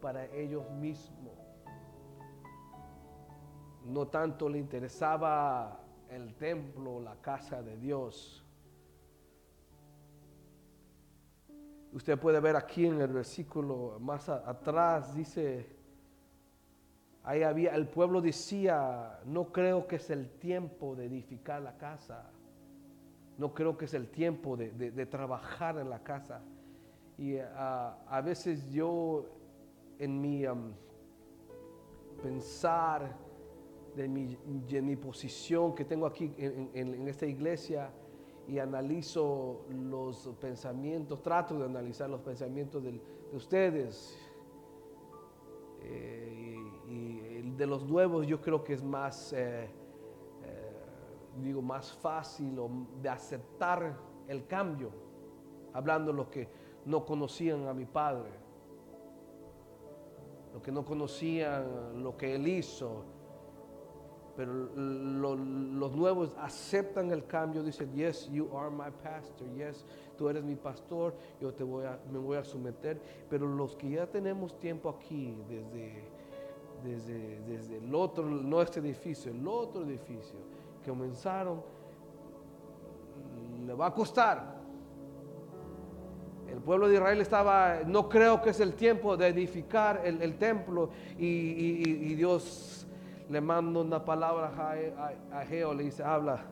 para ellos mismos. No tanto le interesaba el templo, la casa de Dios. Usted puede ver aquí en el versículo más atrás, dice, ahí había, el pueblo decía, no creo que es el tiempo de edificar la casa, no creo que es el tiempo de, trabajar en la casa. Y ah, a veces yo en mi pensar, de mi, posición que tengo aquí en esta iglesia, y analizo los pensamientos, trato de analizar los pensamientos de, ustedes. Eh, y, de los nuevos yo creo que es más, eh, eh, digo, más fácil de aceptar el cambio, hablando de los que no conocían a mi padre, los que no conocían lo que él hizo, pero los nuevos aceptan el cambio, dicen, yes, you are my pastor, yes, tú eres mi pastor, yo te voy a, me voy a someter. Pero los que ya tenemos tiempo aquí, desde, desde, desde el otro, no este edificio, el otro edificio, que comenzaron, le va a costar. El pueblo de Israel estaba, no creo que es el tiempo de edificar el, templo y, Dios le mando una palabra a, Geo, le dice, habla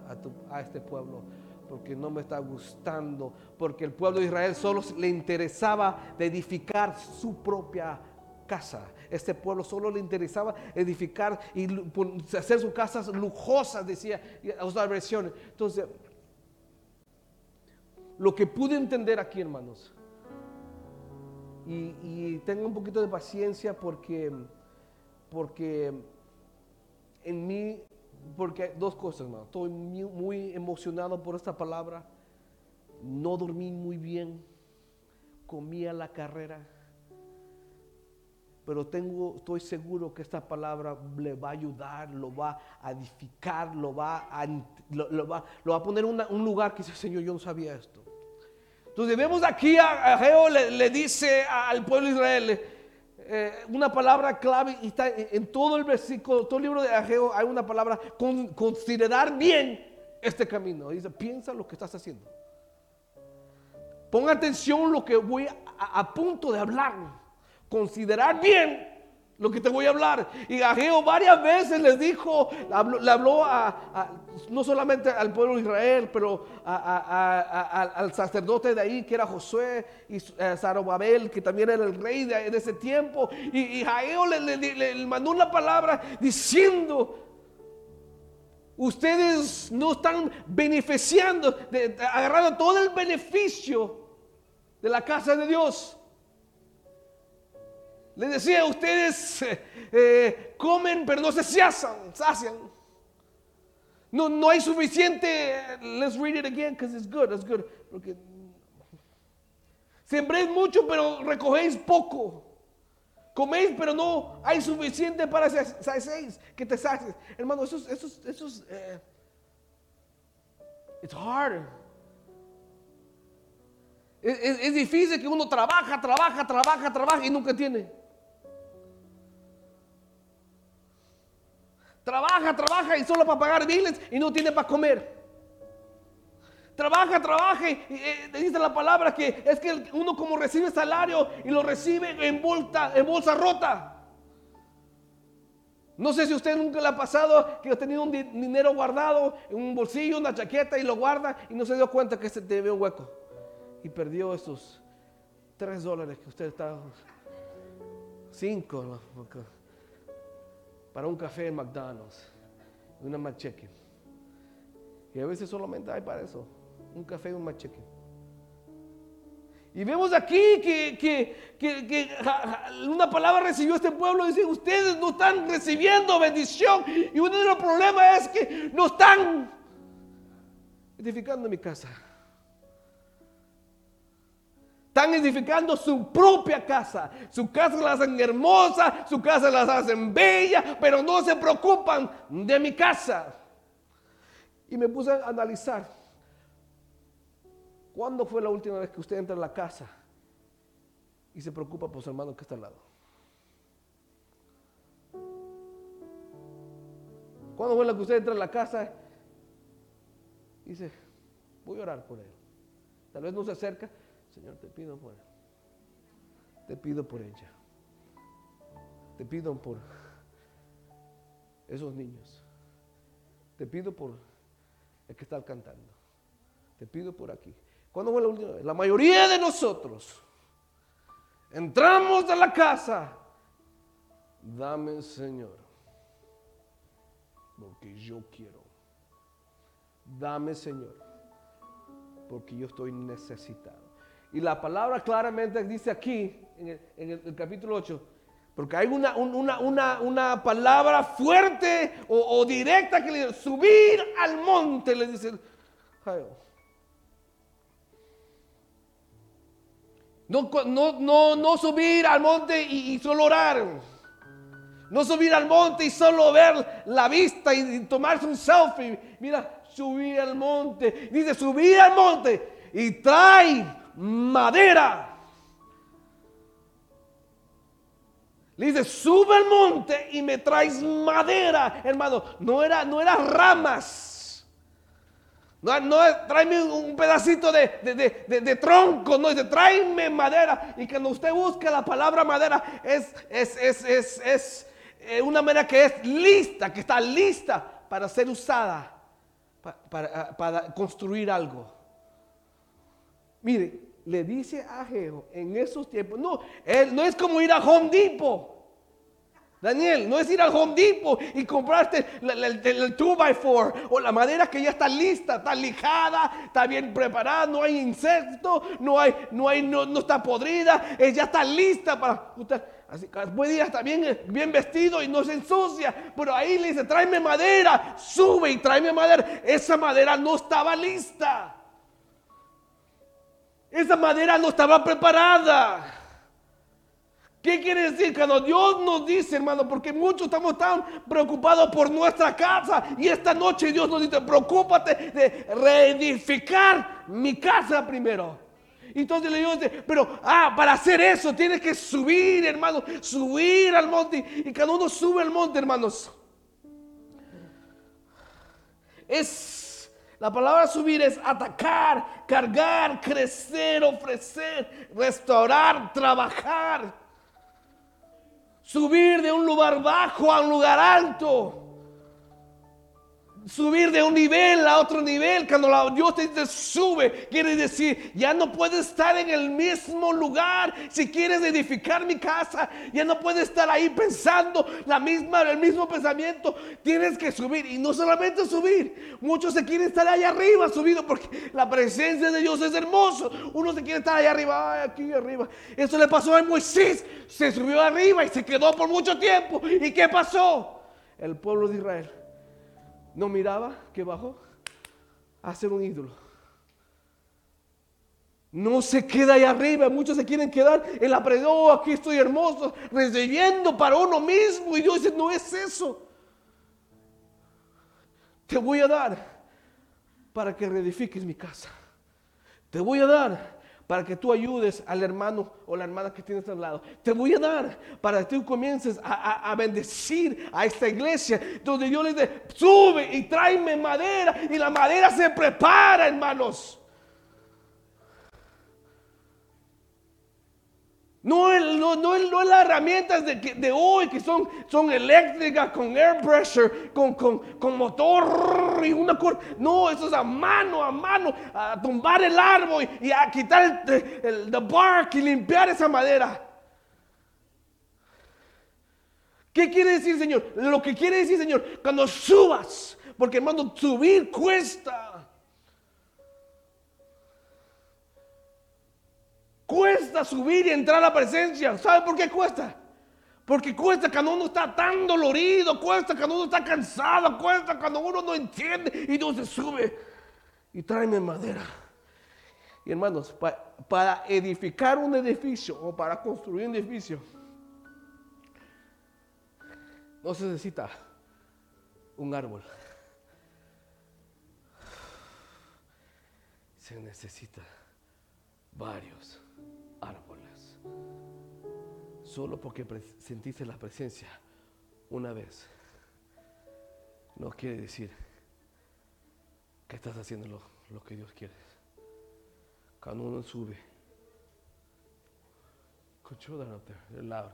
a, este pueblo, porque no me está gustando, porque el pueblo de Israel solo le interesaba edificar su propia casa. Este pueblo solo le interesaba edificar y hacer sus casas lujosas, decía otra versión. Entonces, lo que pude entender aquí, hermanos, y, y tengo un poquito de paciencia porque, porque en mí, porque dos cosas, hermano. Estoy muy, emocionado por esta palabra. No dormí muy bien. Comí a la carrera. Pero tengo, estoy seguro que esta palabra le va a ayudar, lo va a edificar, lo va a, lo, va, a poner en un lugar que dice, Señor, yo no sabía esto. Entonces vemos aquí a, le, le, dice al pueblo de Israel, eh, una palabra clave y está en todo el versículo, todo el libro de Ageo hay una palabra, considerar bien este camino. Dice, piensa lo que estás haciendo. Pon atención lo que voy a punto de hablar. Considerar bien lo que te voy a hablar. Y Ageo varias veces les dijo, le habló a, no solamente al pueblo de Israel, pero al sacerdote de ahí, que era Josué, y eh, Zarobabel, que también era el rey de, ese tiempo. Y, y Ageo le, mandó una palabra diciendo, ustedes no están beneficiando, agarrando todo el beneficio de la casa de Dios. Le decía, ustedes eh, eh, comen pero no se sacian, sacian. No, no hay suficiente. Let's read it again because it's good, it's good. Porque sembréis mucho pero recogéis poco. Coméis pero no hay suficiente para saciar, que te sacies. Hermano, eso es, eso es, eso es eh, it's hard. Es, difícil que uno trabaja, trabaja, trabaja, trabaja y nunca tiene. Trabaja, trabaja y solo para pagar biles y no tiene para comer. Trabaja, trabaja y, eh, dice la palabra que es que uno como recibe salario y lo recibe en bolsa, en bolsa rota. No sé si usted nunca le ha pasado que ha tenido un dinero guardado en un bolsillo, una chaqueta y lo guarda y no se dio cuenta que se te ve un hueco. Y perdió esos tres dólares que usted está. Cinco para un café en McDonald's, una McChicken. Y a veces solamente hay para eso, un café y un McChicken. Y vemos aquí que, que, una palabra recibió este pueblo y dice, ustedes no están recibiendo bendición. Y uno de los problemas es que no están edificando mi casa. Están edificando su propia casa. Su casa la hacen hermosa, su casa las hacen bella, pero no se preocupan de mi casa. Y me puse a analizar. ¿Cuándo fue la última vez que usted entra a la casa y se preocupa por su hermano que está al lado? ¿Cuándo fue la que usted entra a la casa y dice, voy a orar por él? Tal vez no se acerca, Señor, te pido por. Te pido por ella. Te pido por esos niños. Te pido por el que está cantando. Te pido por aquí. ¿Cuándo fue la última vez? La mayoría de nosotros entramos a la casa. Dame, Señor, porque yo quiero. Dame, Señor, porque yo estoy necesitado. Y la palabra claramente dice aquí, en el, capítulo 8, porque hay una, una, una, palabra fuerte o, directa que le dice, subir al monte, le dice. No, no, no, subir al monte y, solo orar. No subir al monte y solo ver la vista y, tomarse un selfie. Mira, subir al monte. Dice, subir al monte y trae madera. Le dice, sube al monte y me traes madera, hermano. No era, no era ramas. No, no tráeme un pedacito de, tronco, no, dice, tráeme madera. Y cuando usted busca la palabra madera, es, es, es, eh, una madera que es lista, que está lista para ser usada para, para construir algo. Mire, le dice a Jehová en esos tiempos, no, él, no es como ir a Home Depot. Daniel, no es ir al Home Depot y comprarte el, 2x4 o la madera que ya está lista, está lijada, está bien preparada, no hay insecto, no, hay, no, hay, no, está podrida, ya está lista para usted. Así que puede ir hasta bien, bien vestido y no se ensucia, pero ahí le dice, tráeme madera, sube y tráeme madera. Esa madera no estaba lista. Esa madera no estaba preparada. ¿Qué quiere decir? Cuando Dios nos dice, hermano, porque muchos estamos tan preocupados por nuestra casa y esta noche Dios nos dice, preocúpate de reedificar mi casa primero. Entonces le digo, pero ah, para hacer eso tienes que subir, hermano, subir al monte. Y cuando uno sube al monte, hermanos, es la palabra subir es atacar, cargar, crecer, ofrecer, restaurar, trabajar subir de un lugar bajo a un lugar alto. Subir de un nivel a otro nivel. Cuando Dios te sube, quiere decir, ya no puedes estar en el mismo lugar. Si quieres edificar mi casa, ya no puedes estar ahí pensando la misma, el mismo pensamiento. Tienes que subir. Y no solamente subir. Muchos se quieren estar allá arriba subido porque la presencia de Dios es hermoso. Uno se quiere estar allá arriba, aquí arriba. Eso le pasó a Moisés. Se subió arriba y se quedó por mucho tiempo. ¿Y qué pasó? El pueblo de Israel no miraba que bajó a ser un ídolo. No se queda ahí arriba, muchos se quieren quedar en la pared, oh, aquí estoy hermoso, recibiendo para uno mismo. Y Dios dice, no es eso. Te voy a dar para que reedifiques mi casa. Te voy a dar para que tú ayudes al hermano o la hermana que tienes al lado. Te voy a dar para que tú comiences a, bendecir a esta iglesia donde Dios le dice, sube y tráeme madera y la madera se prepara, hermanos. No, no, no, no las herramientas de, de, hoy que son, son eléctricas, con air pressure, con, con, con motor y una cosa. No, eso es a mano, a mano, a tumbar el árbol y, a quitar el, el the bark y limpiar esa madera. ¿Qué quiere decir, Señor? Lo que quiere decir, Señor, cuando subas, porque hermano, subir cuesta. Cuesta subir y entrar a la presencia. ¿Sabe por qué cuesta? Porque cuesta cuando uno está tan dolorido, cuesta cuando uno está cansado, cuesta cuando uno no entiende y Dios se sube y tráeme madera. Y hermanos, para edificar un edificio o para construir un edificio, no se necesita un árbol. Se necesita varios. Solo porque sentiste la presencia una vez. no quiere decir que estás haciendo lo, que Dios quiere. Cuando uno sube, control that up there, loud.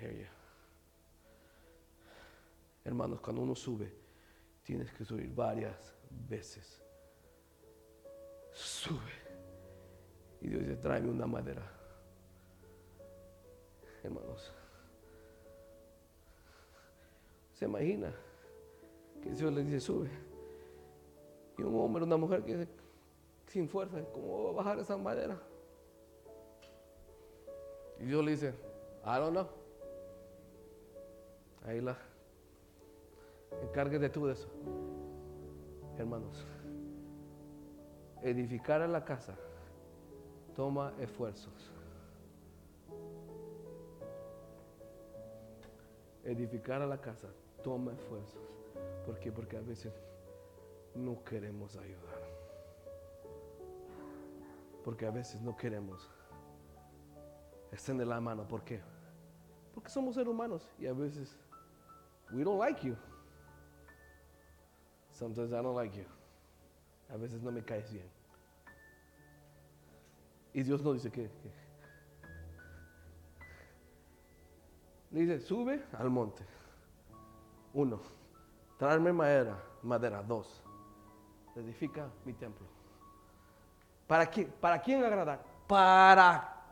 Hear you. Hermanos, cuando uno sube, tienes que subir varias veces. Sube. Y Dios dice, tráeme una madera. Hermanos, se imagina que Dios le dice, sube. Y un hombre, una mujer que dice, sin fuerza, ¿cómo va a bajar esa madera? Y Dios le dice, I don't know. Ahí la encárguete tú de eso. Hermanos, edificar a la casa toma esfuerzos. Edificar a la casa toma esfuerzos. ¿Por qué? Porque a veces no queremos ayudar. Porque a veces no queremos extender la mano. ¿Por qué? Porque somos seres humanos y a veces we don't like you. Sometimes I don't like you. A veces no me caes bien. Y Dios no dice que. Le dice, sube al monte. Uno, traerme madera. Madera. Dos, edifica mi templo. ¿Para, qué, ¿Para quién agradar? Para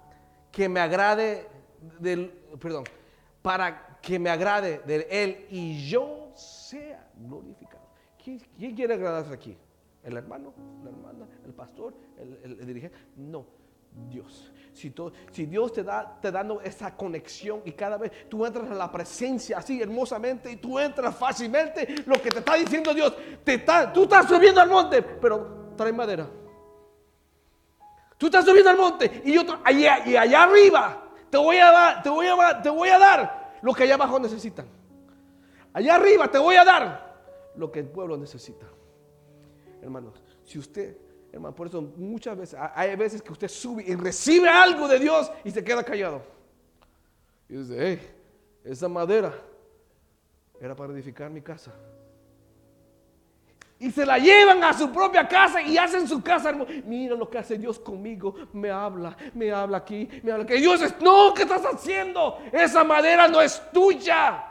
que me agrade del, perdón, para que me agrade de Él y yo sea glorificado. ¿Quién, quién quiere agradarse aquí? ¿El hermano? ¿La hermana? ¿El pastor? ¿El, el, el dirigente? No, Dios. Si, si, Dios te da te dando esa conexión y cada vez tú entras a la presencia así hermosamente y tú entras fácilmente, lo que te está diciendo Dios, te está, tú estás subiendo al monte, pero trae madera. Tú estás subiendo al monte y yo allá, y allá arriba te voy a dar, te voy a, te voy a dar lo que allá abajo necesitan. Allá arriba te voy a dar lo que el pueblo necesita. Hermanos, si usted, hermano, por eso muchas veces, hay veces que usted sube y recibe algo de Dios y se queda callado. Y dice, hey, esa madera era para edificar mi casa. Y se la llevan a su propia casa y hacen su casa hermosa. Mira lo que hace Dios conmigo. Me habla, me habla aquí, me habla aquí. Dios es, no, ¿qué estás haciendo? Esa madera no es tuya.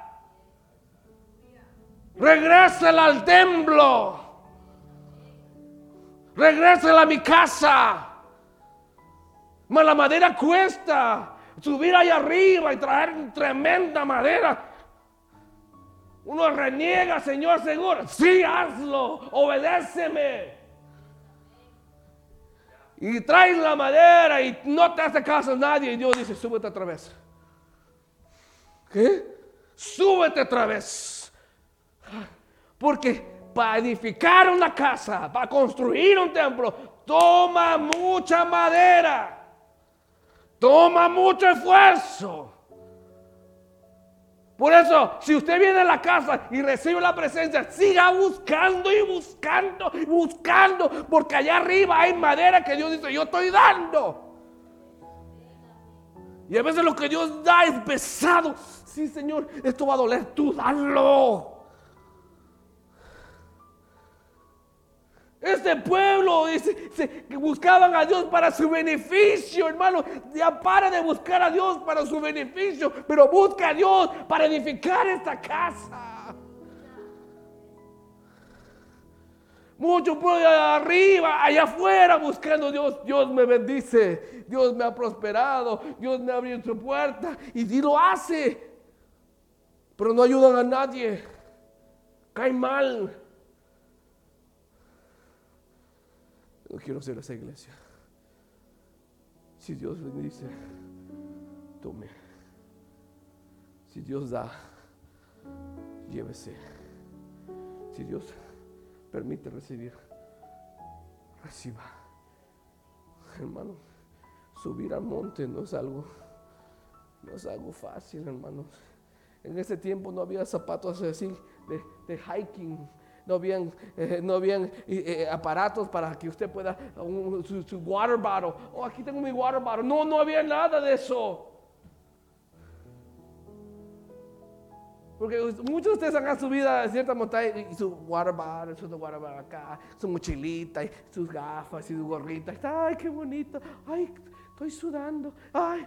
Regrésala al templo. Regrésala a mi casa. Mas la madera cuesta. Subir allá arriba y traer tremenda madera. Uno reniega, Señor, seguro. Sí, hazlo. Obedéceme. Y traes la madera y no te hace caso nadie. Y Dios dice, súbete otra vez. ¿Qué? Súbete otra vez. Porque para edificar una casa, para construir un templo, toma mucha madera. Toma mucho esfuerzo. Por eso, si usted viene a la casa y recibe la presencia, siga buscando y buscando y buscando, porque allá arriba hay madera que Dios dice, yo estoy dando. Y a veces lo que Dios da es pesado. Sí, Señor, esto va a doler, tú dalo. Este pueblo dice, que buscaban a Dios para su beneficio, hermano. Ya para de buscar a Dios para su beneficio, pero busca a Dios para edificar esta casa. Muchos pueblos arriba, allá afuera, buscando a Dios. Dios me bendice, Dios me ha prosperado, Dios me ha abierto puerta y Dios lo hace. Pero no ayudan a nadie. Cae mal. No quiero ser esa iglesia. Si Dios bendice, tome. Si Dios da, llévese. Si Dios permite recibir, reciba. Hermano, subir al monte no es algo, no es algo fácil, hermanos. En ese tiempo no había zapatos así de, de hiking no habían, eh, no habían eh, aparatos para que usted pueda, su, su, water bottle, oh, aquí tengo mi water bottle. No, no había nada de eso. Porque muchos de ustedes han subido a cierta montaña y su water bottle, su water bottle acá, su mochilita, y sus gafas y su gorrita. Ay, qué bonito. Ay, estoy sudando. Ay.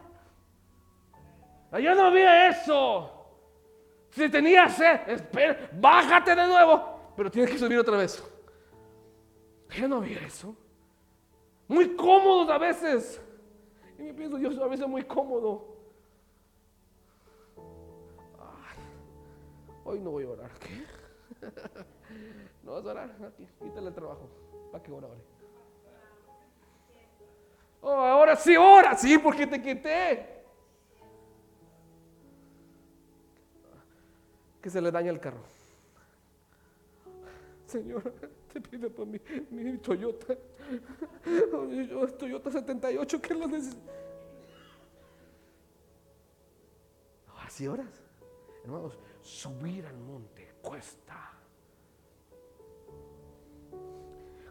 Yo no vi eso. Si tenía sed, espera, bájate de nuevo. Pero tienes que subir otra vez. Yo no vi eso. Muy cómodos a veces. Y me pienso, yo a veces muy cómodo. Hoy no voy a orar. ¿Qué? ¿No vas a orar? Aquí, quítale el trabajo. Para que ore. Oh, ahora sí, ora, sí, porque te quité. Que se le daña el carro. Señor, te pido por mi, mi Toyota. Toyota 78, ¿qué lo necesito? Así oras. Hermanos, subir al monte cuesta.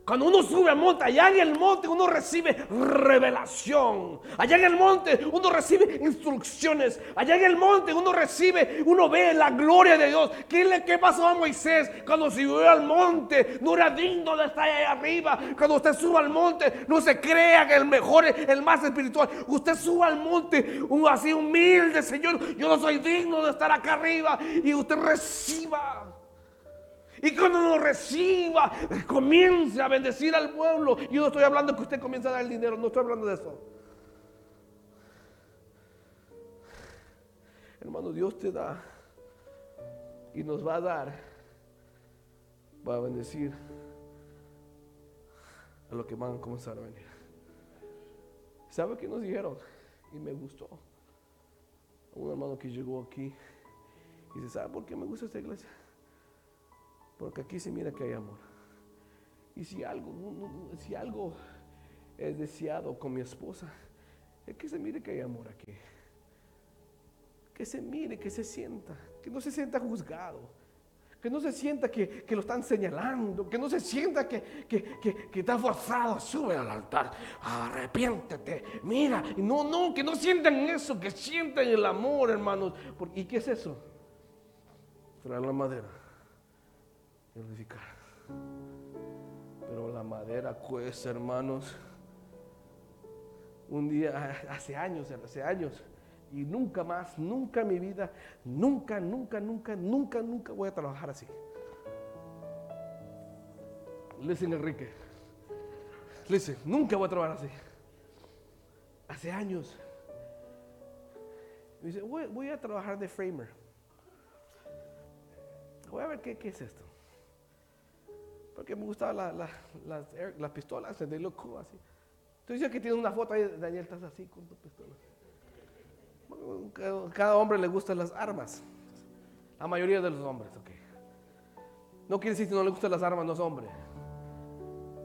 Cuando uno sube al monte, allá en el monte uno recibe revelación. Allá en el monte uno recibe instrucciones. Allá en el monte uno recibe, uno ve la gloria de Dios. ¿Qué, le, qué pasó a Moisés cuando subió al monte? No era digno de estar ahí arriba. Cuando usted suba al monte, no se crea que el mejor, el más espiritual. Usted suba al monte, así humilde, Señor. Yo no soy digno de estar acá arriba. Y usted reciba y cuando lo reciba, comience a bendecir al pueblo. Yo no estoy hablando que usted comience a dar el dinero, no estoy hablando de eso. Hermano, Dios te da y nos va a dar para bendecir a los que van a comenzar a venir. ¿Sabe qué nos dijeron? Y me gustó. Un hermano que llegó aquí y dice, ¿sabe por qué me gusta esta iglesia? Porque aquí se mira que hay amor. Y si algo, si algo es deseado con mi esposa, es que se mire que hay amor aquí. Que se mire, que se sienta, que no se sienta juzgado. Que no se sienta que, lo están señalando, que no se sienta que, que, está forzado, sube al altar, arrepiéntete, mira, no, no, que no sientan eso, que sientan el amor, hermanos. ¿Y qué es eso? Traer la madera pero la madera cuesta, hermanos. Un día, hace años, hace años, y nunca más, nunca en mi vida, nunca, nunca, nunca, nunca, nunca voy a trabajar así. Listen, Enrique. Listen, nunca voy a trabajar así. Hace años. Me dice, voy, a trabajar de framer. Voy a ver qué es esto. Porque me gustaban las, las, pistolas, de look así. Tú dices que tiene una foto ahí, Daniel, estás así con tu pistola. Cada, hombre le gustan las armas. La mayoría de los hombres, ok. No quiere decir que no le gustan las armas, no es hombre.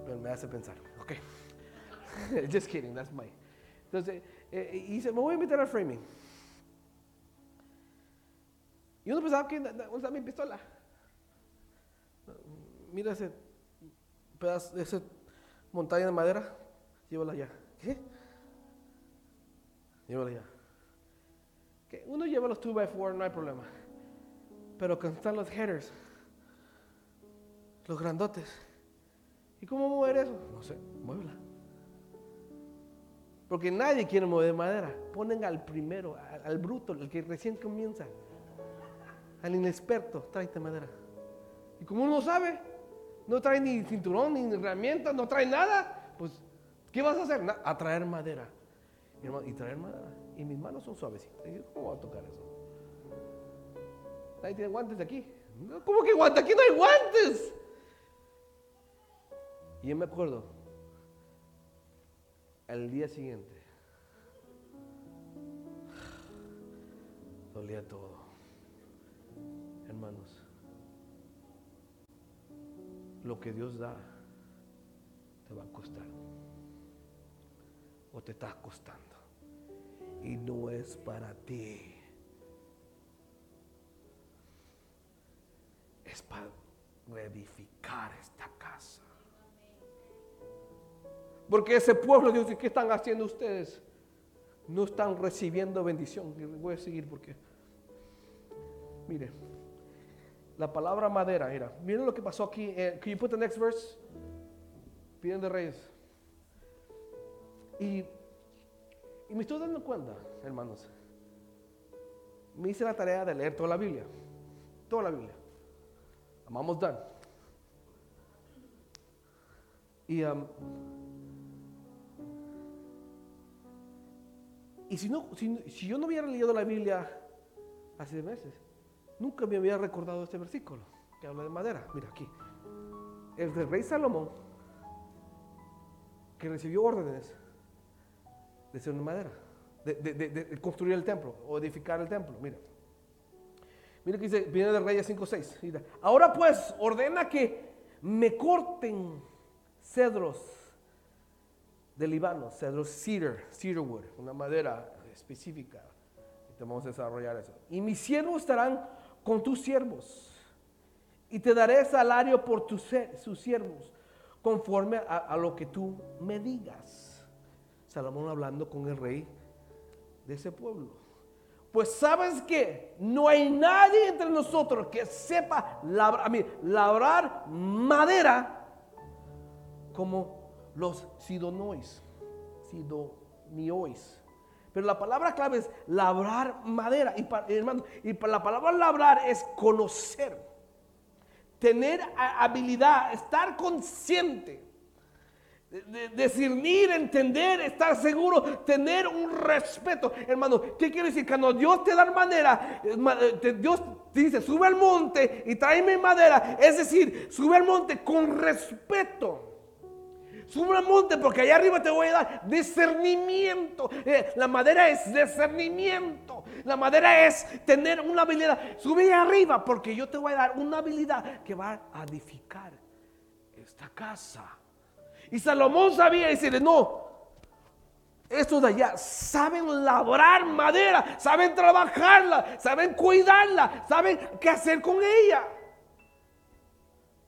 Pero me hace pensar, ok. Just kidding, that's my. Entonces, eh, y dice, me voy a meter al framing. Y uno pensaba que usaba mi pistola. Mira ese esa montaña de madera, llévala allá. Llévala allá. ¿Qué? Uno lleva los 2x4, no hay problema. Pero cuando están los headers, los grandotes, ¿y cómo mover eso? No sé, muévela. Porque nadie quiere mover madera. Ponen al primero, al, bruto, el que recién comienza, al inexperto, tráete madera. Y como uno sabe, no trae ni cinturón, ni herramientas, no trae nada, pues, ¿qué vas a hacer? a traer madera. Y, traer madera. Y mis manos son suavecitas. ¿Cómo voy a tocar eso? Nadie tiene guantes de aquí. ¿Cómo que guantes? Aquí no hay guantes. Y yo me acuerdo, al día siguiente, dolía todo. Hermanos, lo que Dios da te va a costar. O te está costando. Y no es para ti. Es para reedificar esta casa. Porque ese pueblo, Dios, ¿qué están haciendo ustedes? No están recibiendo bendición. Voy a seguir porque, mire, La palabra madera, mira, miren lo que pasó aquí. Eh, can you put the next verse? Piden de Reyes. Y, y me estoy dando cuenta, hermanos. Me hice la tarea de leer toda la Biblia. Toda la Biblia. Amamos Dan. Y, um, y si, no, si, si yo no hubiera leído la Biblia hace meses, nunca me había recordado este versículo que habla de madera. Mira aquí. El del rey Salomón, que recibió órdenes de ser una madera, de, construir el templo o edificar el templo. Mira. Mira que dice, viene de Reyes 5.6. Mira, ahora pues ordena que me corten cedros de Líbano, cedros cedar, cedarwood, una madera específica. Y te vamos a desarrollar eso. Y mis siervos estarán con tus siervos. Y te daré salario por tus, sus siervos, conforme a, lo que tú me digas. Salomón hablando con el rey de ese pueblo. Pues sabes que no hay nadie entre nosotros que sepa labrar, labrar madera como los sidonois, sidoniois. Pero la palabra clave es labrar madera. Y, pa- hermano, y pa- la palabra labrar es conocer, tener habilidad, estar consciente discernir, entender, estar seguro, tener un respeto. Hermano, ¿qué quiere decir? Cuando Dios te da madera, eh, Dios te dice, sube al monte y tráeme madera. Es decir, sube al monte con respeto. Sube al monte porque allá arriba te voy a dar discernimiento. Eh, la madera es discernimiento. La madera es tener una habilidad. Sube arriba porque yo te voy a dar una habilidad que va a edificar esta casa. Y Salomón sabía decirle, no, estos de allá saben labrar madera, saben trabajarla, saben cuidarla, saben qué hacer con ella.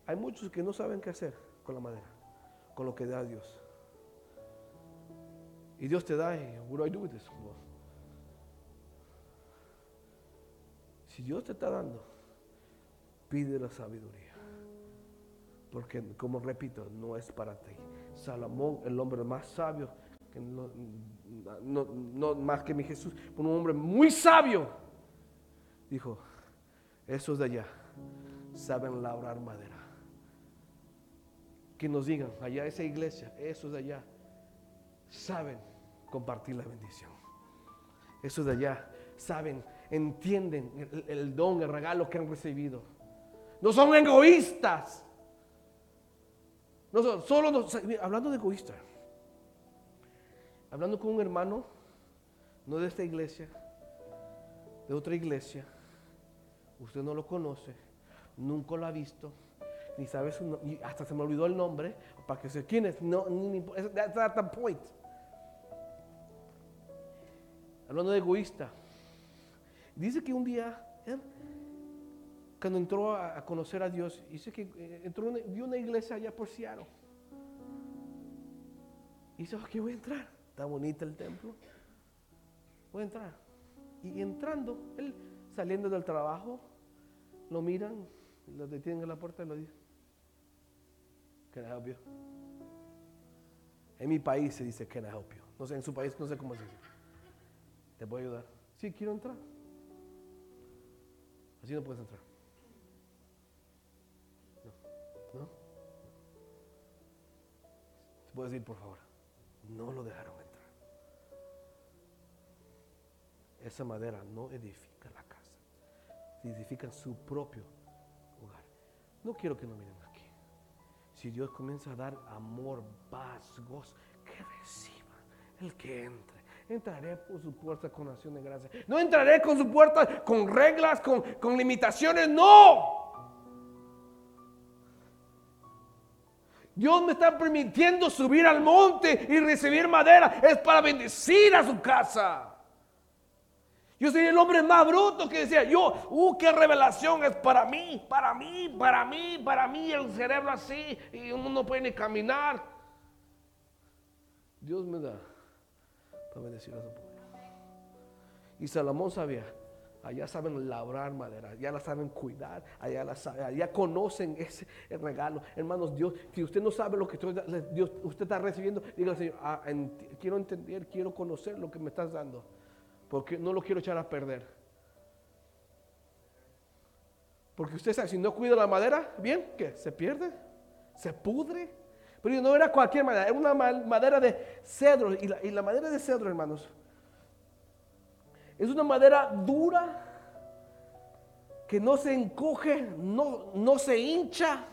Hay muchos que no saben qué hacer con la madera, con lo que da Dios. Y Dios te da, y what do I do with this? Si Dios te está dando, pide la sabiduría. Porque, como repito, no es para ti. Salomón, el hombre más sabio, no, no- no más que mi Jesús, un hombre muy sabio, dijo, esos de allá saben labrar madera. Que nos digan, allá esa iglesia, esos de allá, saben compartir la bendición. Esos de allá saben, entienden el, don, el regalo que han recibido. No son egoístas. No son, solo nos- hablando de egoísta, hablando con un hermano, no de esta iglesia, de otra iglesia, usted no lo conoce, nunca lo ha visto, ni sabe hasta se me olvidó el nombre, para que se quién es, no, ni, that's the point. Hablando de egoísta, dice que un día, él, cuando entró a, conocer a Dios, dice que eh, entró una, una iglesia allá por Seattle. Y dice, aquí voy a entrar. Está bonito el templo. Voy a entrar. Y entrando, él saliendo del trabajo, lo miran, lo detienen en la puerta y lo dicen, Can I help you? En mi país se dice, Can I help you? No sé, en su país no sé cómo se dice. ¿Te puedo ayudar? Sí, quiero entrar. Así no puedes entrar. No. ¿No? ¿Se puede decir, por favor? No lo dejaron entrar. Esa madera no edifica la casa. Edifica su propio hogar. No quiero que nos miren aquí. Si Dios comienza a dar amor, paz, gozo, que reciban el que entre. Entraré por su puerta con acción de gracia. No entraré con su puerta con reglas, con, con limitaciones. No. Dios me está permitiendo subir al monte y recibir madera. Es para bendecir a su casa. Yo soy el hombre más bruto que decía, yo, uh, qué revelación es para mí, para mí, para mí, para mí, el cerebro así, y uno no puede ni caminar. Dios me da para bendecir a su pueblo. Y Salomón sabía, Allá saben labrar madera, ya la saben cuidar, allá, la saben, allá conocen ese regalo. Hermanos, Dios, si usted no sabe lo que Dios, usted está recibiendo, diga Señor, ah, quiero entender, quiero conocer lo que me estás dando, porque no lo quiero echar a perder. Porque usted sabe, si no cuida la madera, bien, ¿qué? ¿Se pierde? ¿Se pudre? Pero no era cualquier madera, era una madera de cedro. Y la, y la madera de cedro, hermanos, es una madera dura que no se encoge, no, no se hincha,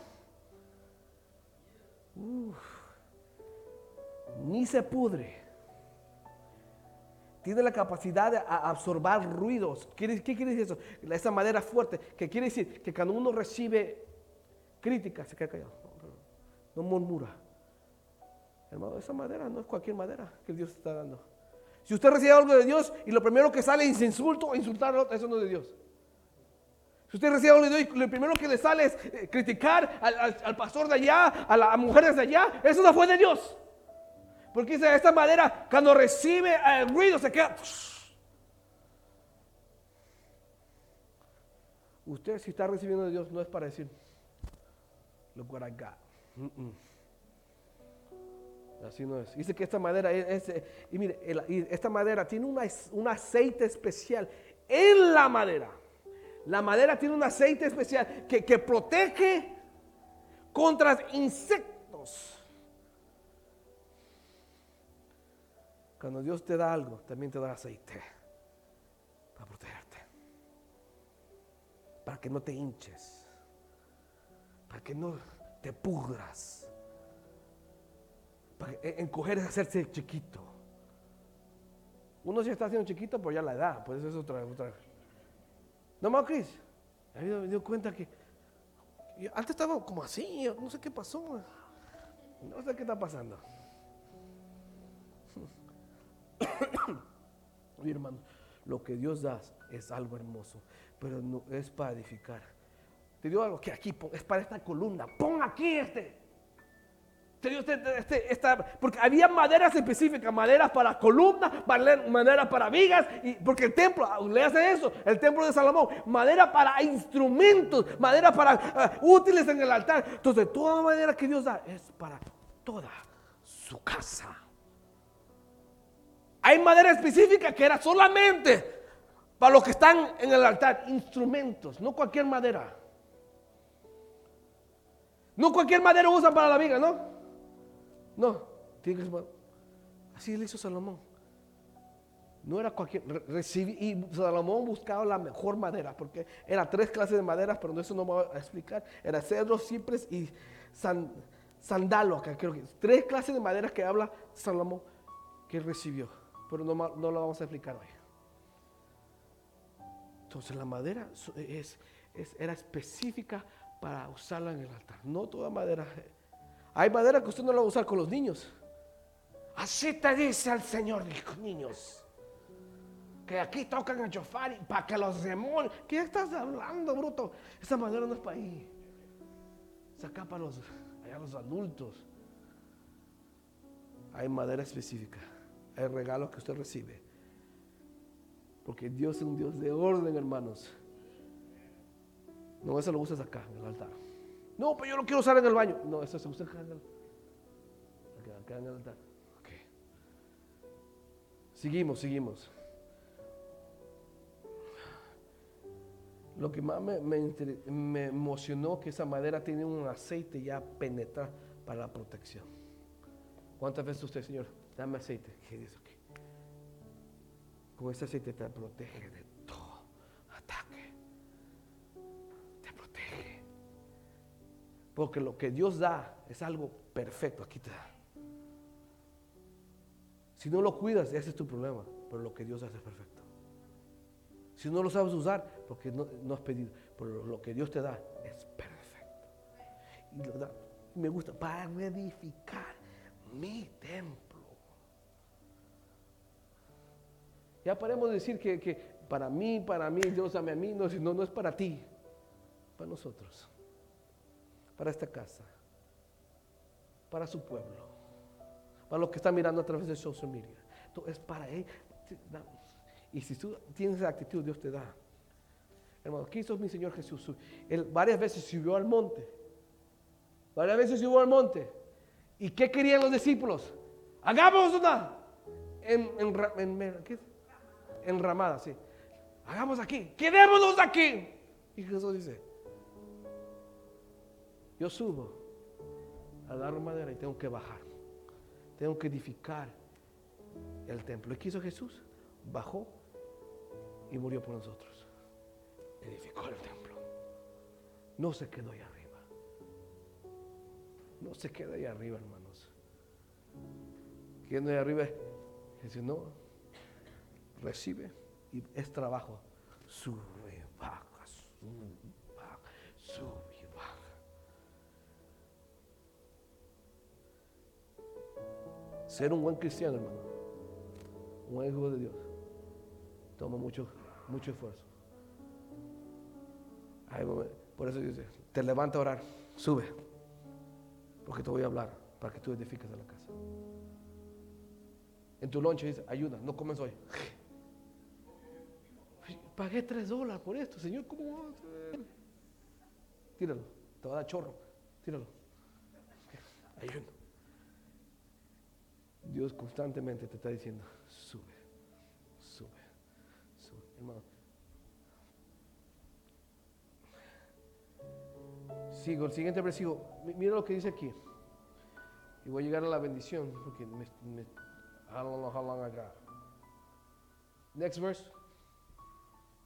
ni se pudre. Tiene la capacidad de absorber ruidos. ¿Qué, quiere decir eso? Esa madera fuerte, que quiere decir que cuando uno recibe crítica, se queda callado, no murmura. Hermano, esa madera no es cualquier madera que Dios está dando. Si usted recibe algo de Dios y lo primero que sale es insulto insultar, eso no es de Dios. Si usted recibe algo de Dios y lo primero que le sale es eh, criticar al, pastor de allá, a las mujeres de allá, eso no fue de Dios. Porque dice, esta madera cuando recibe el ruido se queda... Usted si está recibiendo de Dios no es para decir, look what I got. Así no es. Dice que esta madera es, y mire, esta madera tiene un aceite especial en la madera. La madera tiene un aceite especial que, que protege contra insectos. Cuando Dios te da algo, también te da aceite para protegerte. Para que no te hinches. Para que no te pudras encoger es hacerse chiquito. Uno se está haciendo chiquito por ya la edad, pues eso es otra, otra. No más, Cris. Me dio cuenta que antes estaba como así, no sé qué pasó. No sé qué está pasando. Mi hermano, lo que Dios da es algo hermoso, pero no es para edificar. Te digo algo que aquí es para esta columna. Pon aquí este. Este, esta, porque había maderas específicas, maderas para columnas, madera para vigas, y, porque el templo, ah, le hace eso, el templo de Salomón, madera para instrumentos, madera para ah, útiles en el altar. Entonces, toda madera que Dios da es para toda su casa. Hay madera específica que era solamente para los que están en el altar, instrumentos, no cualquier madera. No cualquier madera usan para la viga, ¿no? No, Así le hizo Salomón. No era cualquier. y Salomón buscaba la mejor madera, porque era tres clases de maderas, pero eso no me voy a explicar. Era cedro, cipres y sandalo. Creo que tres clases de maderas que habla Salomón que recibió, pero no, no lo vamos a explicar hoy. Entonces la madera es, era específica para usarla en el altar. No toda madera hay madera que usted no la va a usar con los niños. Así te dice el Señor, niños. Que aquí tocan a chofar para que los demonios. ¿Qué estás hablando, bruto? Esa madera no es para ahí. Es acá para los, allá los adultos. Hay madera específica. Hay regalos que usted recibe. Porque Dios es un Dios de orden, hermanos. No, eso lo usas acá, en el altar. No, pero yo lo quiero usar en el baño. No, eso se usa acá en el, acá, en el altar. Okay. Seguimos, seguimos. Lo que más me, me, emocionó que esa madera tiene un aceite ya penetrado para la protección. ¿Cuántas veces usted, Señor, dame aceite? ¿Qué dice? Okay. Con ese aceite te protege de Porque lo que Dios da es algo perfecto. Aquí te da. Si no lo cuidas, ese es tu problema. Pero lo que Dios hace es perfecto. Si no lo sabes usar, porque no, has pedido. Pero lo que Dios te da es perfecto. Y lo da, me gusta para edificar mi templo. Ya podemos decir que, que, para mí, para mí, Dios ame a mí. No, no, no es para ti, para nosotros para esta casa, para su pueblo, para los que están mirando a través de social media. Esto es para él. Y si tú tienes esa actitud, Dios te da Hermano, ¿qué hizo mi Señor Jesús? Él varias veces subió al monte. Varias veces subió al monte. ¿Y qué querían los discípulos? Hagamos una ¿qué? Enramada, sí. Hagamos aquí, quedémonos aquí. Y Jesús dice, yo subo a la madera y tengo que bajar. Tengo que edificar el templo. ¿Y qué hizo Jesús? Bajó y murió por nosotros. Edificó el templo. No se quedó ahí arriba. No se queda ahí arriba, hermanos. Quedando ahí arriba, Jesús no recibe y es trabajo. Sube, baja, sube, baja, sube baja. Ser un buen cristiano, hermano, un hijo de Dios, toma mucho, mucho esfuerzo. Por eso dice, te levanta a orar, sube, porque te voy a hablar para que tú edifiques de la casa. En tu lonche dice, ayuda, no comes hoy. Pagué tres dólares por esto, Señor, ¿cómo Tíralo, te va a dar chorro, tíralo. Ayuda. Dios constantemente te está diciendo, sube, sube, sube. Hermano. Sigo, el siguiente versículo. Mira lo que dice aquí. Y voy a llegar a la bendición porque me I don't know how long I got. Next verse.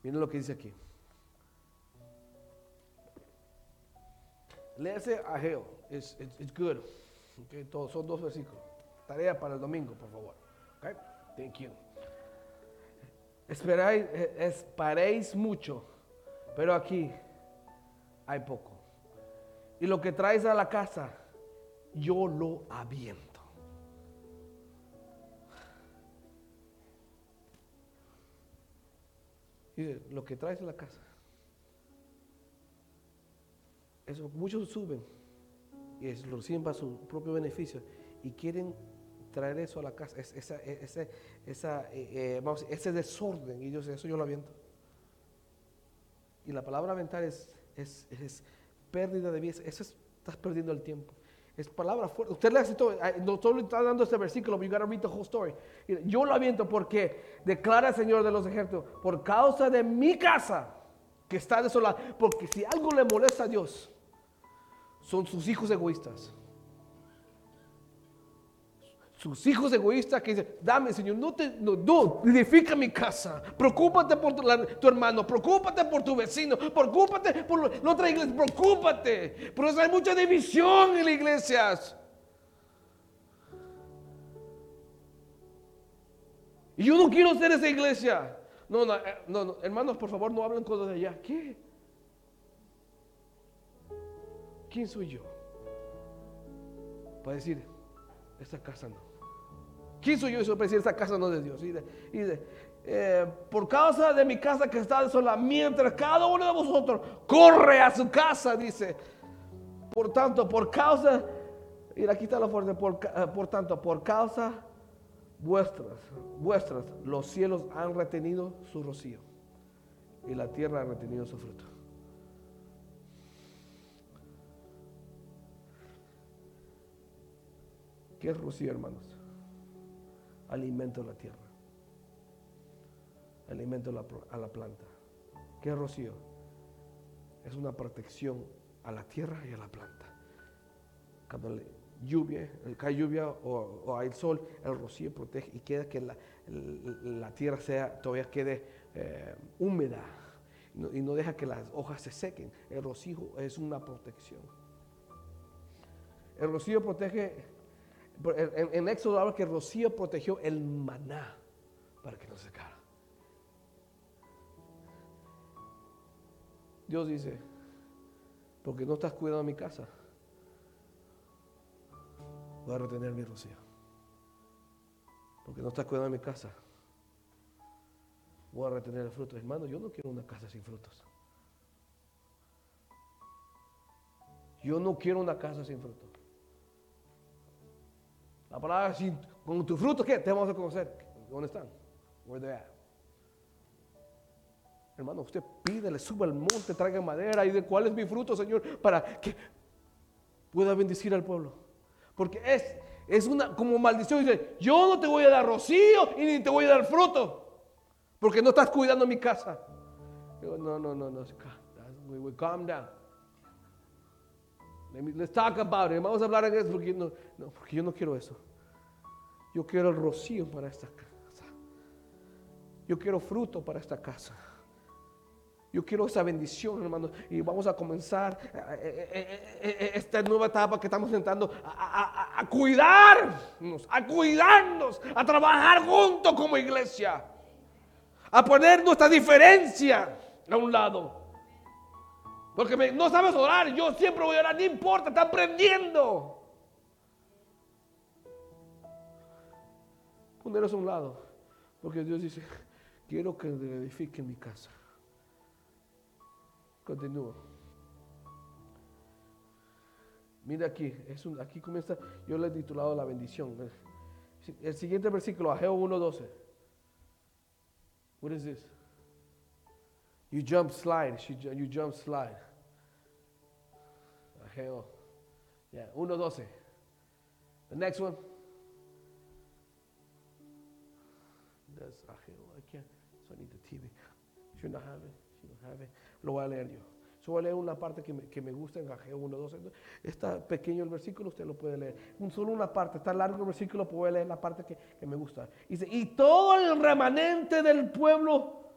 Miren lo que dice aquí. Léase a Geo. It's, it's, it's good. Okay, todos, son dos versículos. Tarea para el domingo, por favor. Okay? Thank you. Esperáis, eh, esparéis mucho, pero aquí hay poco. Y lo que traes a la casa, yo lo aviento. Lo que traes a la casa. Eso, muchos suben y lo reciben para su propio beneficio y quieren traer eso a la casa, esa, ese, esa, eh, eh, ese desorden. Y yo eso yo lo aviento. Y la palabra aventar es, es, es pérdida de vida. Eso estás perdiendo el tiempo. Es palabra fuerte. Usted le hace todo. No solo está dando este versículo, you gotta read the whole story. Yo lo aviento porque declara el Señor de los ejércitos, por causa de mi casa que está desolada. Porque si algo le molesta a Dios, son sus hijos egoístas sus hijos egoístas que dicen, dame Señor, no te, no, edifica mi casa, preocúpate por tu, hermano, preocúpate por tu vecino, preocúpate por la otra iglesia, preocúpate. Por eso hay mucha división en las iglesias. Y yo no quiero ser esa iglesia. No, no, eh, no, no, hermanos, por favor, no hablen cosas de allá. ¿Qué? ¿Quién soy yo? Para decir, esta casa no. ¿Quién soy yo eso decir esta casa no es de Dios? Y dice, eh, por causa de mi casa que está sola, mientras cada uno de vosotros corre a su casa, dice. Por tanto, por causa, y aquí está la fuerza, por, eh, por tanto, por causa vuestras, vuestras, los cielos han retenido su rocío y la tierra ha retenido su fruto. ¿Qué es rocío, hermanos? Alimento a la tierra, alimento a la, planta. ¿Qué rocío? Es una protección a la tierra y a la planta. Cuando lluvia, cae lluvia o, hay sol, el rocío protege y queda que la, tierra sea, todavía quede eh, húmeda y no, deja que las hojas se sequen. El rocío es una protección. El rocío protege en, Éxodo habla que Rocío protegió el maná para que no se secara. Dios dice, porque no estás cuidando mi casa, voy a retener mi rocío. Porque no estás cuidando mi casa, voy a retener el fruto. Hermano, yo no quiero una casa sin frutos. Yo no quiero una casa sin frutos. La palabra sin, con tus frutos, ¿qué? Te vamos a conocer. ¿Dónde están? Where they at? Hermano, usted pídele, suba al monte, traiga madera y de cuál es mi fruto, Señor, para que pueda bendecir al pueblo. Porque es, es una como maldición. Dice, yo no te voy a dar rocío y ni te voy a dar fruto. Porque no estás cuidando mi casa. Digo, no, no, no, no. We calm down. Let's talk about it. Vamos a hablar en eso porque, no, no, porque yo no quiero eso. Yo quiero el rocío para esta casa. Yo quiero fruto para esta casa. Yo quiero esa bendición, hermano. Y vamos a comenzar eh, eh, eh, esta nueva etapa que estamos intentando a, cuidarnos, a cuidarnos, a trabajar juntos como iglesia, a poner nuestra diferencia a un lado. Porque no sabes orar, yo siempre voy a orar, no importa, está aprendiendo. Poneros a un lado, porque Dios dice, quiero que edifiquen mi casa. Continúo. Mira aquí, es aquí comienza, yo le he titulado la bendición. El siguiente versículo, Ageo 1.12. What is this? You jump slide, you jump slide. Ageo. Yeah, 1.12. The next one. That's Ageo. I can't, so I need the TV. Should not have it. Should not have it. Lo voy a leer yo. Yo voy a leer una parte que me, que me gusta en Ageo 1, 12. Está pequeño el versículo, usted lo puede leer. Solo una parte, está largo el versículo, puede leer la parte que, que me gusta. Dice, y todo el remanente del pueblo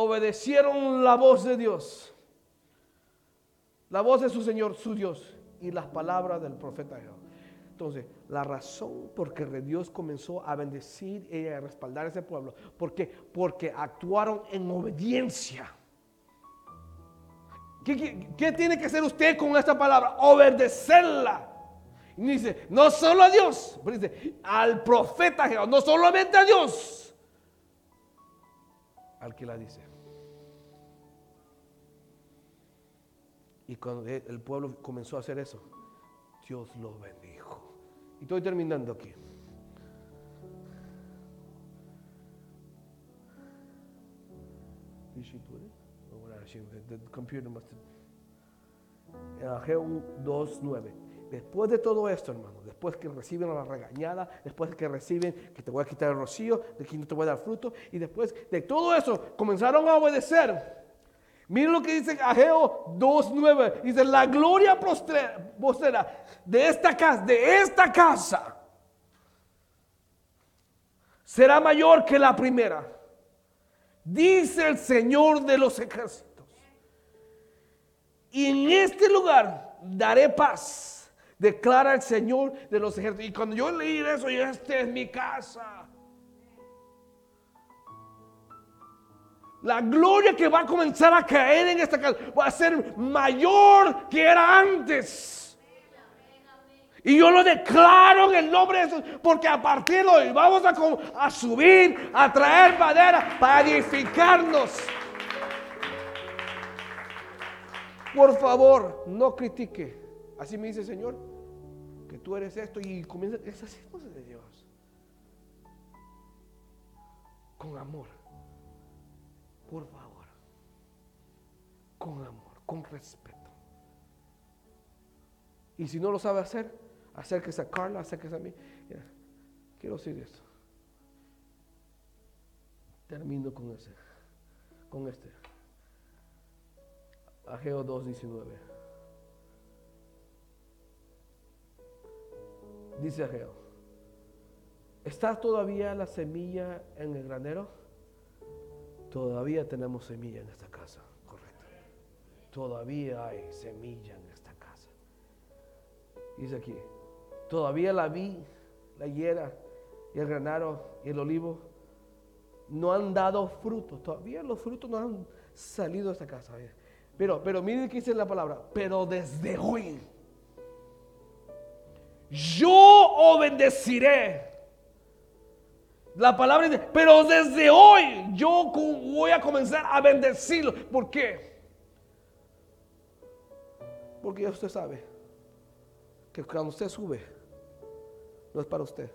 obedecieron la voz de Dios. La voz de su Señor, su Dios, y las palabras del profeta Jehová. Entonces, la razón por que Dios comenzó a bendecir y a respaldar a ese pueblo, porque porque actuaron en obediencia. ¿Qué, tiene que hacer usted con esta palabra? Obedecerla. Y dice, no solo a Dios, dice, al profeta Jehová, no solamente a Dios, al que la dice. Y cuando el pueblo comenzó a hacer eso, Dios lo bendijo. Y estoy terminando aquí. Ageo 2.9. Después de todo esto, hermano, después que reciben la regañada, después que reciben que te voy a quitar el rocío, de que no te voy a dar fruto, y después de todo eso comenzaron a obedecer. Miren lo que dice Ageo 2.9. Dice, la gloria postera de esta casa, de esta casa, será mayor que la primera. Dice el Señor de los ejércitos. Y en este lugar daré paz, declara el Señor de los ejércitos. Y cuando yo leí eso, yo, esta es mi casa. La gloria que va a comenzar a caer en esta casa va a ser mayor que era antes. Y yo lo declaro en el nombre de Jesús, porque a partir de hoy vamos a, subir, a traer madera para edificarnos. Por favor, no critique. Así me dice el Señor, que tú eres esto y comienza, es así de Dios. Con amor. Por favor. Con amor, con respeto. Y si no lo sabe hacer, acérquese a Carla, acérquese a mí. quiero decir esto. Termino con ese, con este. Ageo 2.19. Dice Ageo, ¿está todavía la semilla en el granero? Todavía tenemos semilla en esta casa, correcto. Todavía hay semilla en esta casa. Dice aquí, todavía la vi, la higuera y el granero y el olivo no han dado frutos. Todavía los frutos no han salido de esta casa. Pero, pero mire que dice la palabra, pero desde hoy yo obedeciré. La palabra dice, pero desde hoy yo voy a comenzar a bendecirlo. ¿Por qué? Porque ya usted sabe que cuando usted sube, no es para usted.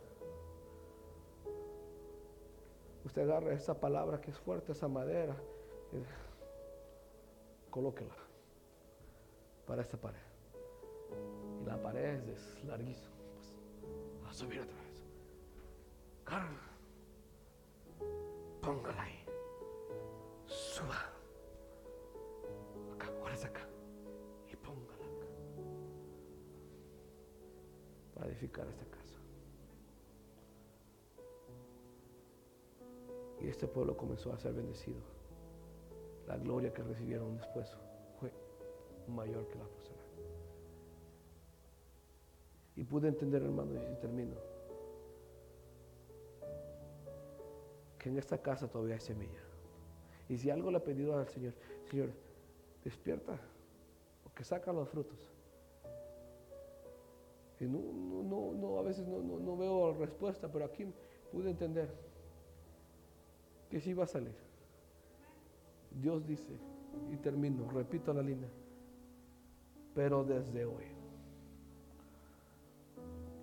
Usted agarra esa palabra que es fuerte, esa madera, eh, colóquela para esta pared. Y la pared es larguísima. Pues, a subir otra vez. Carga. Póngala ahí. Suba. Acá, es acá. Y póngala acá. Para edificar esta casa. Y este pueblo comenzó a ser bendecido. La gloria que recibieron después fue mayor que la posterior. Y pude entender, hermano, y termino, que en esta casa todavía hay semilla. Y si algo le ha pedido al Señor, Señor, despierta, porque saca los frutos. Y no, no, no, no a veces no, no, no veo respuesta, pero aquí pude entender que sí va a salir. Dios dice, y termino, repito la línea, pero desde hoy.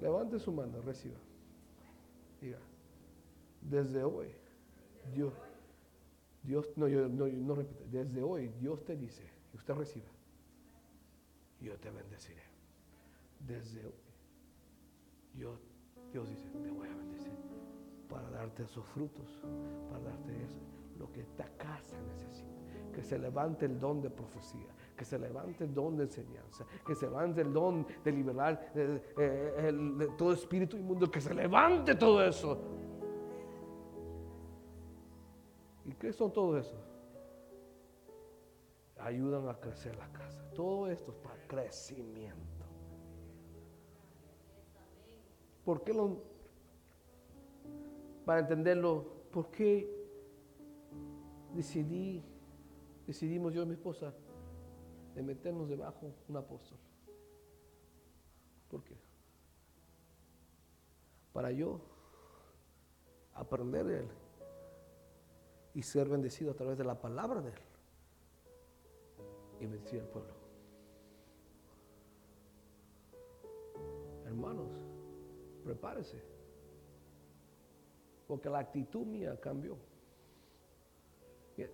Levante su mano, reciba. Diga, desde hoy, Dios, Dios, no, yo no, no repito, desde hoy Dios te dice, y usted reciba, yo te bendeciré. Desde hoy, yo, Dios dice, te voy a bendecir para darte esos frutos, para darte eso, lo que esta casa necesita. Que se levante el don de profecía, que se levante el don de enseñanza, que se levante el don de liberar eh, eh, todo espíritu inmundo, que se levante todo eso. Qué son todo eso? Ayudan a crecer la casa. Todo esto es para crecimiento. ¿Por qué lo, para entenderlo, ¿por qué decidí, decidimos yo y mi esposa de meternos debajo un apóstol? ¿Por qué? Para yo aprender de él y ser bendecido a través de la palabra de él y bendecir al pueblo. Hermanos, prepárese porque la actitud mía cambió.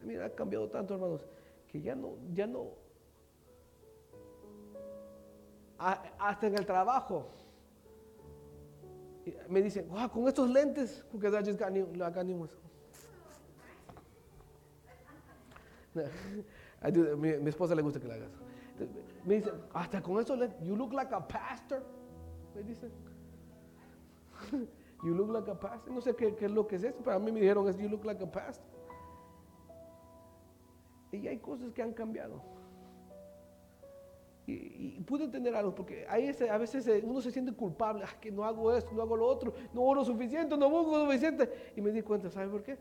Mira, ha cambiado tanto, hermanos, que ya no, ya no, hasta en el trabajo, me dicen, wow, con estos lentes, porque I just got new, I got new. mi, esposa le gusta que la hagas. Me dicen, hasta con estos lentes, you look like a pastor. Me dicen. You look like a pastor. No sé qué, es lo que es esto, pero a mí me dijeron es you look like a pastor. Y hay cosas que han cambiado. Y, pude entender algo, porque hay a veces eh, uno se siente culpable, que no hago esto, no hago lo otro, no oro suficiente, no busco suficiente. Y me di cuenta, ¿sabe por qué?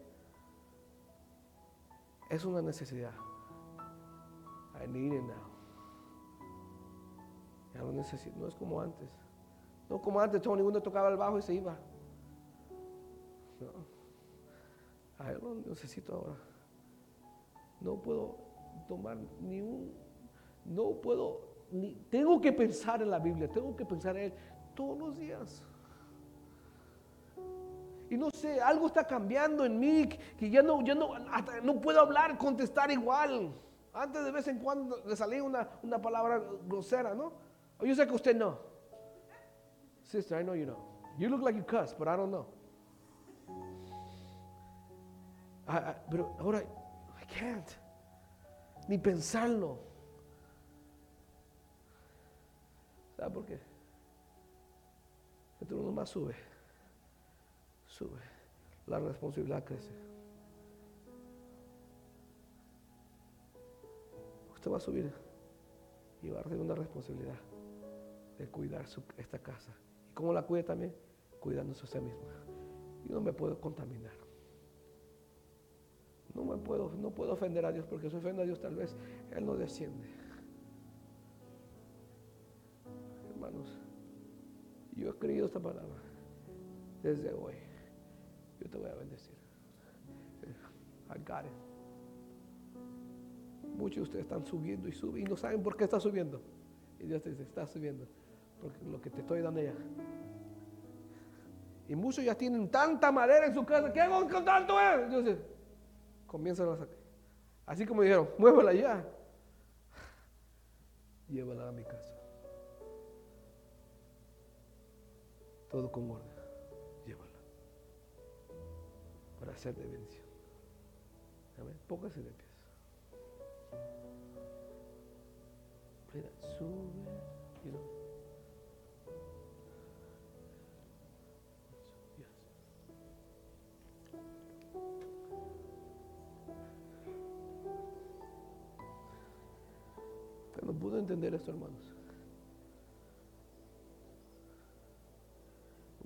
Es una necesidad. I need it now. Ya lo necesito, no es como antes. No como antes, todo ninguno tocaba el bajo y se iba. No. él lo necesito ahora. No puedo tomar ni un, no puedo, ni, tengo que pensar en la Biblia, tengo que pensar en él todos los días. Y no sé, algo está cambiando en mí, que ya no, ya no, no puedo hablar, contestar igual. Antes de vez en cuando le salía una, una palabra grosera, ¿no? Yo sé que usted no. Sister, I know you know. You look like you cuss, but I don't know. Ah, ah, pero ahora, I can't. Ni pensarlo. ¿Sabe por qué? Entre uno más sube, sube. La responsabilidad crece. Usted va a subir y va a tener una responsabilidad de cuidar esta casa. ¿Y cómo la cuida también? Cuidándose a usted mismo. Y no me puedo contaminar. No me puedo, no puedo ofender a Dios porque si ofendo a Dios tal vez Él no desciende. Hermanos, yo he creído esta palabra. Desde hoy, yo te voy a bendecir. I. Muchos de ustedes están subiendo y suben y no saben por qué está subiendo. Y Dios te dice, está subiendo. Porque lo que te estoy dando ya. Y muchos ya tienen tanta madera en su casa. ¿Qué hago con tanto? Eh? Entonces, comienzan a sacar. Así como dijeron, muévala ya. Llévala a mi casa. Todo con orden. Para hacer de bendición. Amén. Póngase de pies. Mira, sube. You know. No puedo entender esto, hermanos.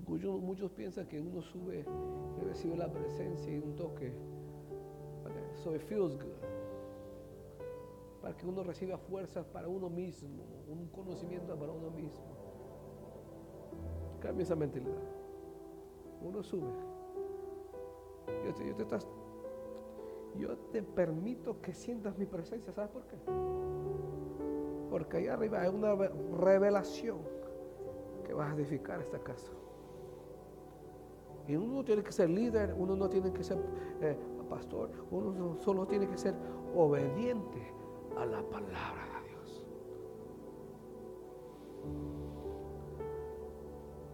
Muchos, piensan que uno sube y recibe la presencia y un toque. So it feels good. Para que uno reciba fuerzas para uno mismo, un conocimiento para uno mismo. Cambia esa mentalidad. Uno sube. Yo te, yo te permito que sientas mi presencia. ¿Sabes por qué? Porque allá arriba hay una re- revelación que vas a edificar esta casa. Y uno no tiene que ser líder, uno no tiene que ser eh, pastor, uno no- solo tiene que ser obediente a la palabra de Dios.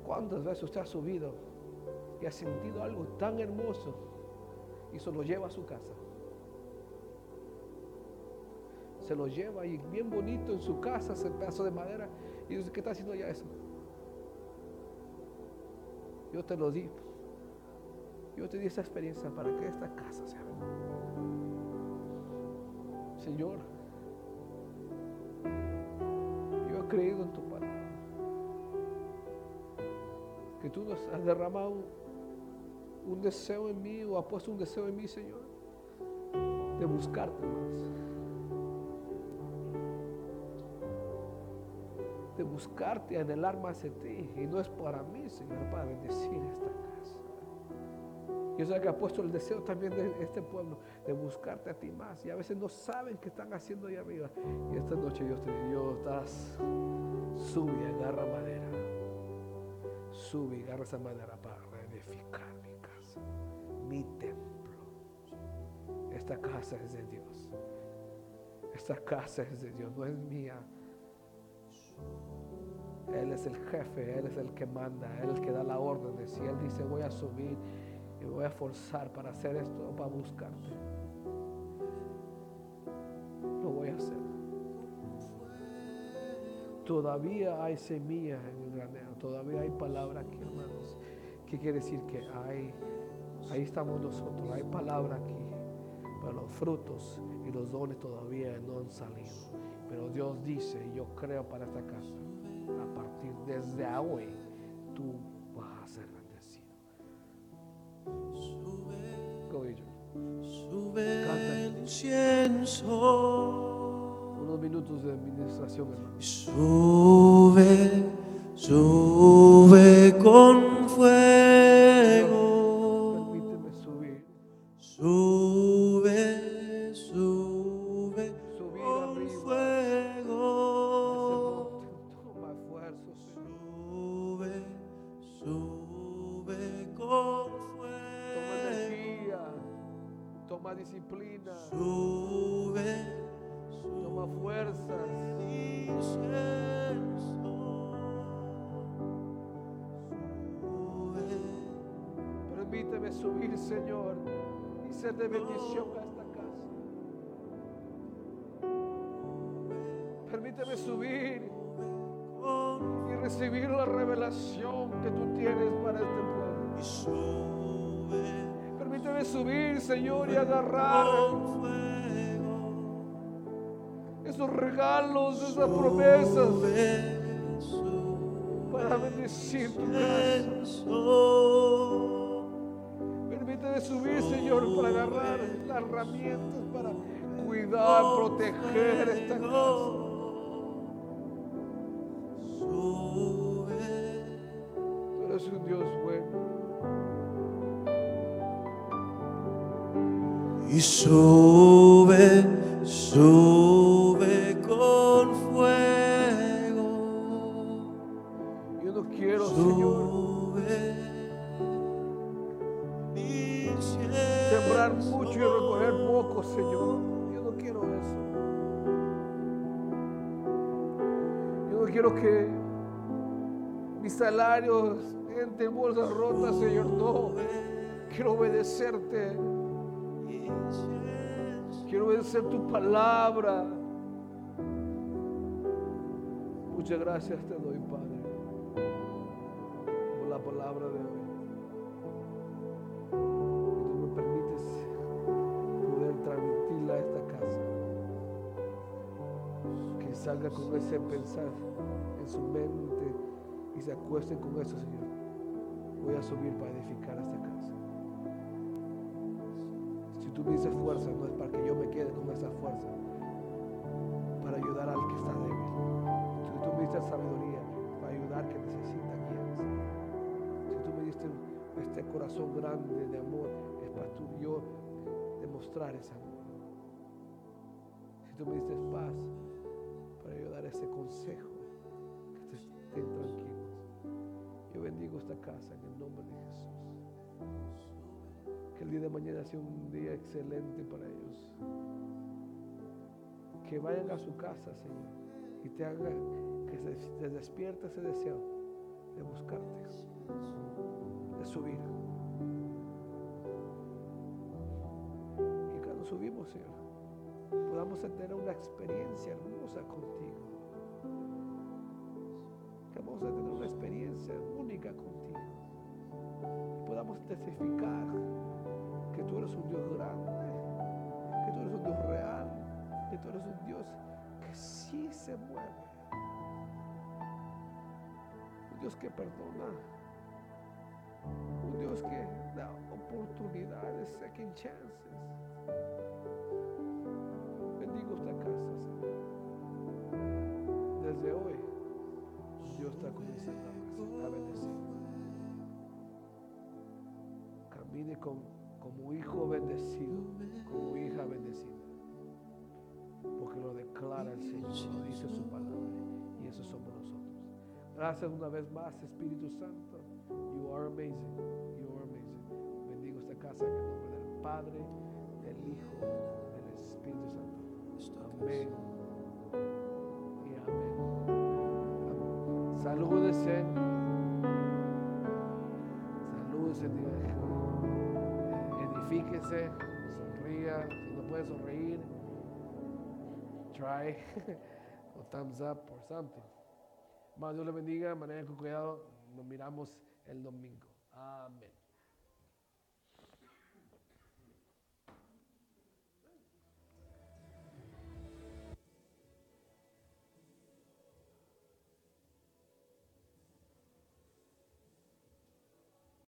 ¿Cuántas veces usted ha subido y ha sentido algo tan hermoso y se lo lleva a su casa? Se lo lleva y bien bonito en su casa, ese pedazo de madera. Y dice, ¿qué está haciendo ya eso? Yo te lo di. Yo te di esa experiencia para que esta casa sea. Señor, yo he creído en tu palabra. Que tú nos has derramado un, deseo en mí o has puesto un deseo en mí, Señor, de buscarte más. De buscarte, anhelar más de ti. Y no es para mí, Señor, para bendecir esta casa. Yo sé que ha puesto el deseo también de este pueblo de buscarte a ti más. Y a veces no saben qué están haciendo ahí arriba. Y esta noche Dios te dice, Dios, estás, sube agarra madera. Sube agarra esa madera para reedificar mi casa, mi templo. Esta casa es de Dios. Esta casa es de Dios, no es mía. Él es el jefe, Él es el que manda, Él es el que da la orden. Si Él dice voy a subir y voy a forzar para hacer esto, para buscarte, lo voy a hacer. Todavía hay semilla en el granero, todavía hay palabra aquí, hermanos. ¿Qué quiere decir? Que hay, ahí estamos nosotros, hay palabra aquí, pero los frutos y los dones todavía no han salido. Pero Dios dice, yo creo para esta casa, a partir desde hoy, tú Unos minutos de administración, hermano. sube, sube mucho y recoger poco, Señor. Yo no quiero eso. Yo no quiero que mis salarios entre en bolsas rotas, Señor. No. Quiero obedecerte. Quiero obedecer tu palabra. Muchas gracias te doy, Padre, por la palabra de hoy. Con ese pensar en su mente y se acuesten con eso, Señor. Voy a subir para edificar esta casa. Si tú me dices fuerza, no es para que yo me quede con esa fuerza, para ayudar al que está débil. Si tú me diste sabiduría, para ayudar al que necesita guianza. Si tú me diste este corazón grande de amor, es para tú yo demostrar ese amor. Si tú me diste paz, ese consejo, que estén tranquilos. Yo bendigo esta casa en el nombre de Jesús. Que el día de mañana sea un día excelente para ellos. Que vayan a su casa, Señor, y te haga que se, se despierte ese deseo de buscarte, de subir. Y cuando subimos, Señor, podamos tener una experiencia hermosa contigo. Vamos a tener una experiencia única contigo. Podamos testificar que tú eres un Dios grande, que tú eres un Dios real, que tú eres un Dios que sí se mueve. Un Dios que perdona. Un Dios que da oportunidades, second chances. Bendigo esta casa, Señor. Desde hoy, Dios está comenzando a bendecir. Camine con, como hijo bendecido, como hija bendecida. Porque lo declara el Señor, lo dice su palabra. Y eso somos nosotros. Gracias una vez más, Espíritu Santo. You are amazing. You are amazing. Bendigo esta casa en el nombre del Padre, del Hijo, del Espíritu Santo. Amén. Y amén. Salúdese. Salúdese. Edifíquese. Sonría. Si no puede sonreír, try. o thumbs up or something. Más Dios le bendiga. Manejen con cuidado. Nos miramos el domingo. Amén.